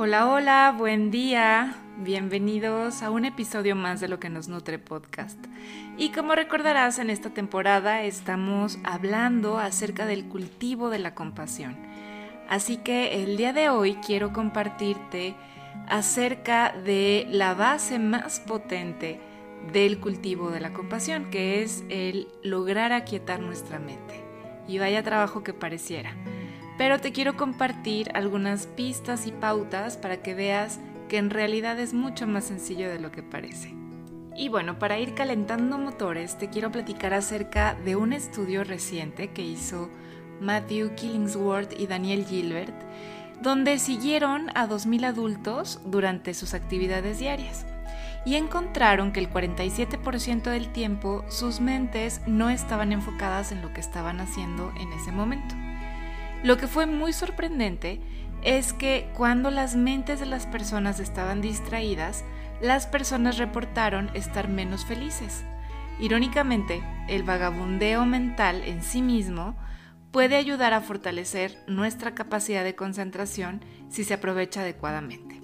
Hola, hola, buen día. Bienvenidos a un episodio más de Lo que nos nutre podcast. Y como recordarás, en esta temporada estamos hablando acerca del cultivo de la compasión. Así que el día de hoy quiero compartirte acerca de la base más potente del cultivo de la compasión, que es el lograr aquietar nuestra mente. Y vaya trabajo que pareciera pero te quiero compartir algunas pistas y pautas para que veas que en realidad es mucho más sencillo de lo que parece. Y bueno, para ir calentando motores, te quiero platicar acerca de un estudio reciente que hizo Matthew Killingsworth y Daniel Gilbert, donde siguieron a 2.000 adultos durante sus actividades diarias y encontraron que el 47% del tiempo sus mentes no estaban enfocadas en lo que estaban haciendo en ese momento. Lo que fue muy sorprendente es que cuando las mentes de las personas estaban distraídas, las personas reportaron estar menos felices. Irónicamente, el vagabundeo mental en sí mismo puede ayudar a fortalecer nuestra capacidad de concentración si se aprovecha adecuadamente.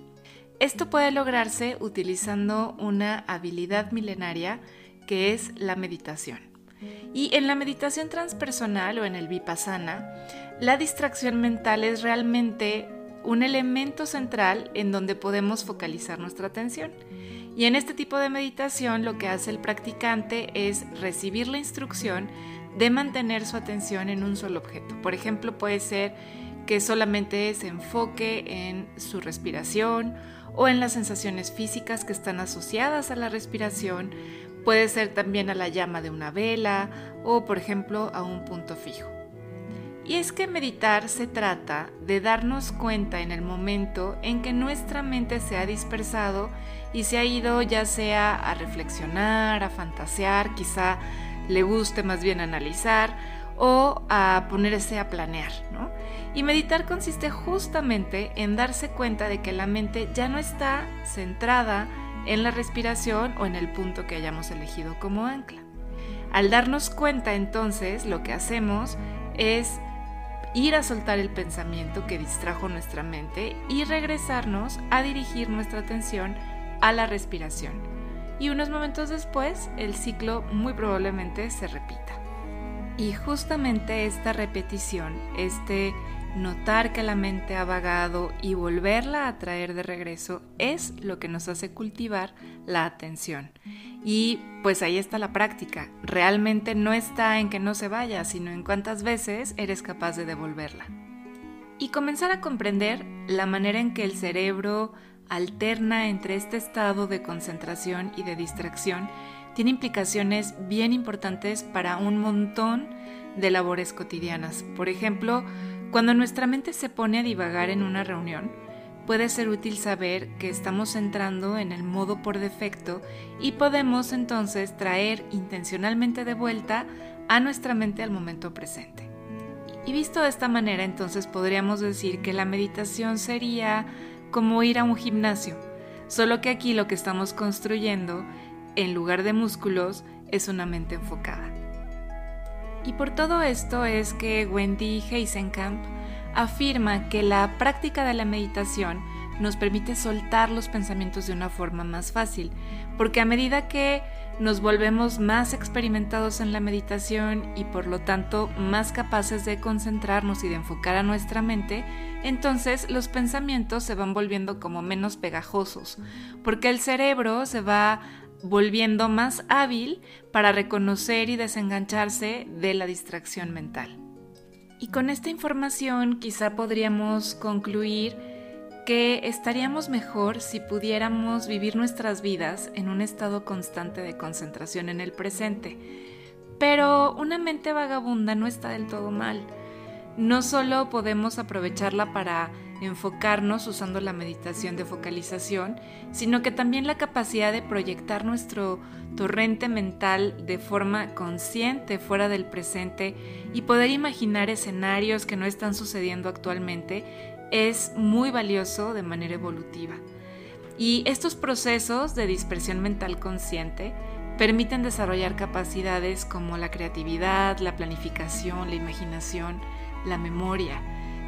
Esto puede lograrse utilizando una habilidad milenaria que es la meditación. Y en la meditación transpersonal o en el vipassana, la distracción mental es realmente un elemento central en donde podemos focalizar nuestra atención. Y en este tipo de meditación lo que hace el practicante es recibir la instrucción de mantener su atención en un solo objeto. Por ejemplo, puede ser que solamente se enfoque en su respiración o en las sensaciones físicas que están asociadas a la respiración. Puede ser también a la llama de una vela o, por ejemplo, a un punto fijo. Y es que meditar se trata de darnos cuenta en el momento en que nuestra mente se ha dispersado y se ha ido ya sea a reflexionar, a fantasear, quizá le guste más bien analizar o a ponerse a planear, ¿no? Y meditar consiste justamente en darse cuenta de que la mente ya no está centrada en la respiración o en el punto que hayamos elegido como ancla. Al darnos cuenta entonces lo que hacemos es ir a soltar el pensamiento que distrajo nuestra mente y regresarnos a dirigir nuestra atención a la respiración. Y unos momentos después el ciclo muy probablemente se repita. Y justamente esta repetición, este notar que la mente ha vagado y volverla a traer de regreso es lo que nos hace cultivar la atención. Y pues ahí está la práctica. Realmente no está en que no se vaya, sino en cuántas veces eres capaz de devolverla. Y comenzar a comprender la manera en que el cerebro alterna entre este estado de concentración y de distracción tiene implicaciones bien importantes para un montón de labores cotidianas. Por ejemplo, cuando nuestra mente se pone a divagar en una reunión, puede ser útil saber que estamos entrando en el modo por defecto y podemos entonces traer intencionalmente de vuelta a nuestra mente al momento presente. Y visto de esta manera, entonces podríamos decir que la meditación sería como ir a un gimnasio, solo que aquí lo que estamos construyendo, en lugar de músculos, es una mente enfocada. Y por todo esto es que Wendy Heisenkamp afirma que la práctica de la meditación nos permite soltar los pensamientos de una forma más fácil, porque a medida que nos volvemos más experimentados en la meditación y por lo tanto más capaces de concentrarnos y de enfocar a nuestra mente, entonces los pensamientos se van volviendo como menos pegajosos, porque el cerebro se va volviendo más hábil para reconocer y desengancharse de la distracción mental. Y con esta información quizá podríamos concluir que estaríamos mejor si pudiéramos vivir nuestras vidas en un estado constante de concentración en el presente. Pero una mente vagabunda no está del todo mal. No solo podemos aprovecharla para enfocarnos usando la meditación de focalización, sino que también la capacidad de proyectar nuestro torrente mental de forma consciente fuera del presente y poder imaginar escenarios que no están sucediendo actualmente es muy valioso de manera evolutiva. Y estos procesos de dispersión mental consciente permiten desarrollar capacidades como la creatividad, la planificación, la imaginación, la memoria,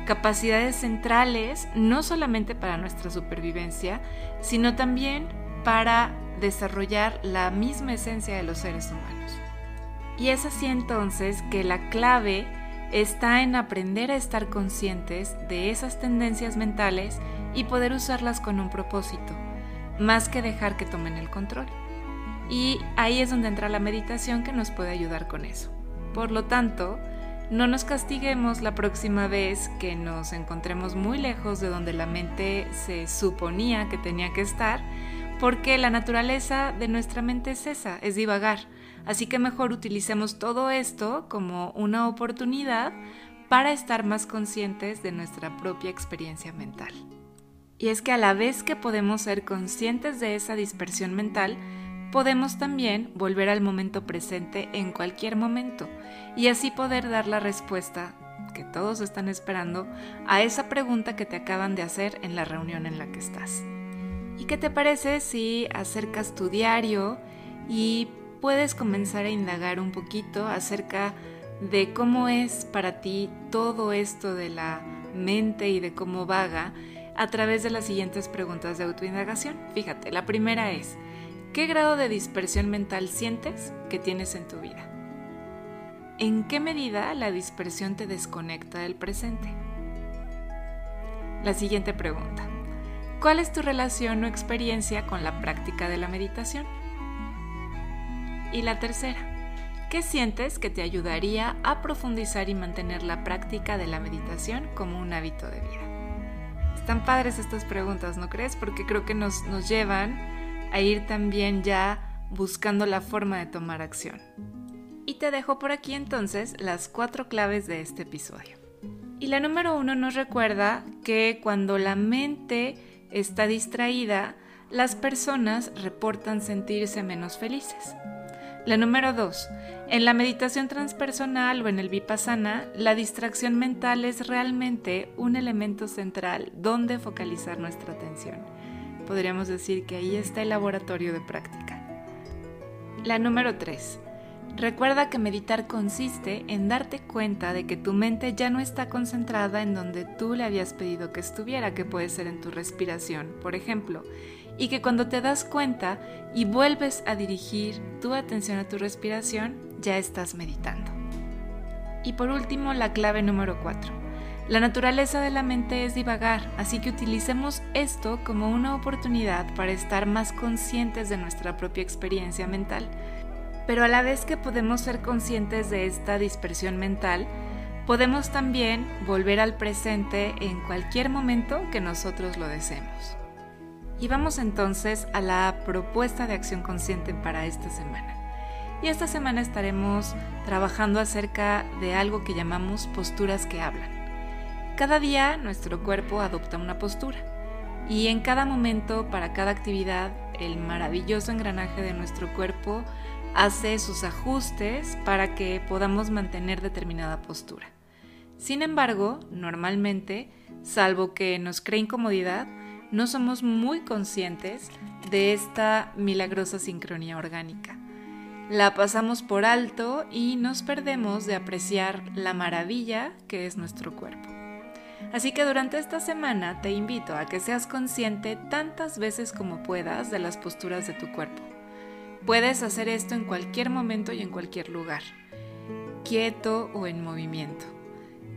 capacidades centrales no solamente para nuestra supervivencia, sino también para desarrollar la misma esencia de los seres humanos. Y es así entonces que la clave está en aprender a estar conscientes de esas tendencias mentales y poder usarlas con un propósito, más que dejar que tomen el control. Y ahí es donde entra la meditación que nos puede ayudar con eso. Por lo tanto, no nos castiguemos la próxima vez que nos encontremos muy lejos de donde la mente se suponía que tenía que estar, porque la naturaleza de nuestra mente es esa, es divagar. Así que mejor utilicemos todo esto como una oportunidad para estar más conscientes de nuestra propia experiencia mental. Y es que a la vez que podemos ser conscientes de esa dispersión mental, podemos también volver al momento presente en cualquier momento y así poder dar la respuesta que todos están esperando a esa pregunta que te acaban de hacer en la reunión en la que estás. ¿Y qué te parece si acercas tu diario y puedes comenzar a indagar un poquito acerca de cómo es para ti todo esto de la mente y de cómo vaga a través de las siguientes preguntas de autoindagación? Fíjate, la primera es, ¿Qué grado de dispersión mental sientes que tienes en tu vida? ¿En qué medida la dispersión te desconecta del presente? La siguiente pregunta. ¿Cuál es tu relación o experiencia con la práctica de la meditación? Y la tercera. ¿Qué sientes que te ayudaría a profundizar y mantener la práctica de la meditación como un hábito de vida? Están padres estas preguntas, ¿no crees? Porque creo que nos, nos llevan a ir también ya buscando la forma de tomar acción. Y te dejo por aquí entonces las cuatro claves de este episodio. Y la número uno nos recuerda que cuando la mente está distraída, las personas reportan sentirse menos felices. La número dos, en la meditación transpersonal o en el vipassana, la distracción mental es realmente un elemento central donde focalizar nuestra atención podríamos decir que ahí está el laboratorio de práctica. La número 3. Recuerda que meditar consiste en darte cuenta de que tu mente ya no está concentrada en donde tú le habías pedido que estuviera, que puede ser en tu respiración, por ejemplo, y que cuando te das cuenta y vuelves a dirigir tu atención a tu respiración, ya estás meditando. Y por último, la clave número 4 la naturaleza de la mente es divagar, así que utilicemos esto como una oportunidad para estar más conscientes de nuestra propia experiencia mental. Pero a la vez que podemos ser conscientes de esta dispersión mental, podemos también volver al presente en cualquier momento que nosotros lo deseemos. Y vamos entonces a la propuesta de acción consciente para esta semana. Y esta semana estaremos trabajando acerca de algo que llamamos posturas que hablan. Cada día nuestro cuerpo adopta una postura y en cada momento, para cada actividad, el maravilloso engranaje de nuestro cuerpo hace sus ajustes para que podamos mantener determinada postura. Sin embargo, normalmente, salvo que nos cree incomodidad, no somos muy conscientes de esta milagrosa sincronía orgánica. La pasamos por alto y nos perdemos de apreciar la maravilla que es nuestro cuerpo. Así que durante esta semana te invito a que seas consciente tantas veces como puedas de las posturas de tu cuerpo. Puedes hacer esto en cualquier momento y en cualquier lugar, quieto o en movimiento.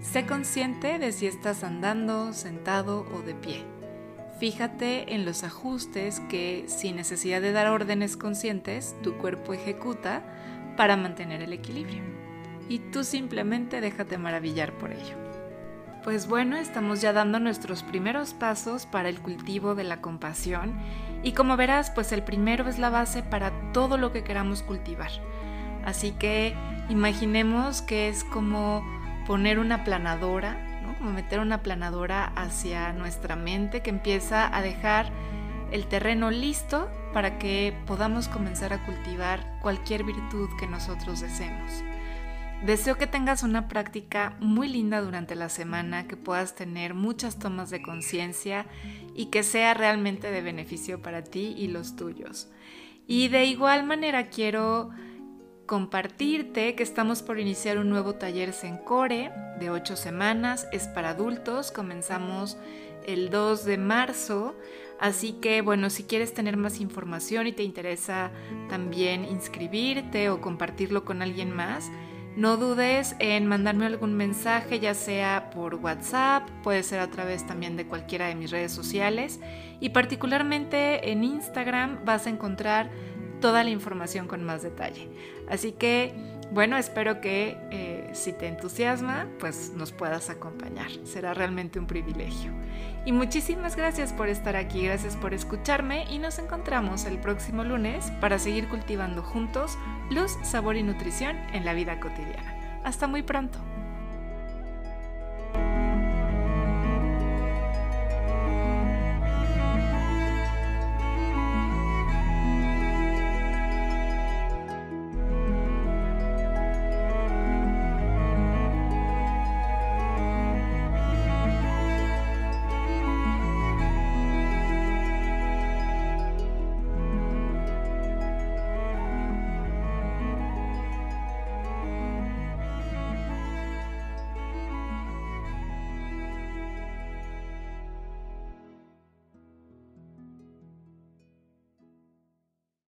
Sé consciente de si estás andando, sentado o de pie. Fíjate en los ajustes que, sin necesidad de dar órdenes conscientes, tu cuerpo ejecuta para mantener el equilibrio. Y tú simplemente déjate maravillar por ello. Pues bueno, estamos ya dando nuestros primeros pasos para el cultivo de la compasión y como verás, pues el primero es la base para todo lo que queramos cultivar. Así que imaginemos que es como poner una planadora, como meter una planadora hacia nuestra mente que empieza a dejar el terreno listo para que podamos comenzar a cultivar cualquier virtud que nosotros deseemos. Deseo que tengas una práctica muy linda durante la semana, que puedas tener muchas tomas de conciencia y que sea realmente de beneficio para ti y los tuyos. Y de igual manera quiero compartirte que estamos por iniciar un nuevo taller Sencore de 8 semanas, es para adultos, comenzamos el 2 de marzo, así que bueno, si quieres tener más información y te interesa también inscribirte o compartirlo con alguien más, no dudes en mandarme algún mensaje, ya sea por WhatsApp, puede ser a través también de cualquiera de mis redes sociales y particularmente en Instagram vas a encontrar toda la información con más detalle. Así que, bueno, espero que eh, si te entusiasma, pues nos puedas acompañar. Será realmente un privilegio. Y muchísimas gracias por estar aquí, gracias por escucharme y nos encontramos el próximo lunes para seguir cultivando juntos luz, sabor y nutrición en la vida cotidiana. Hasta muy pronto.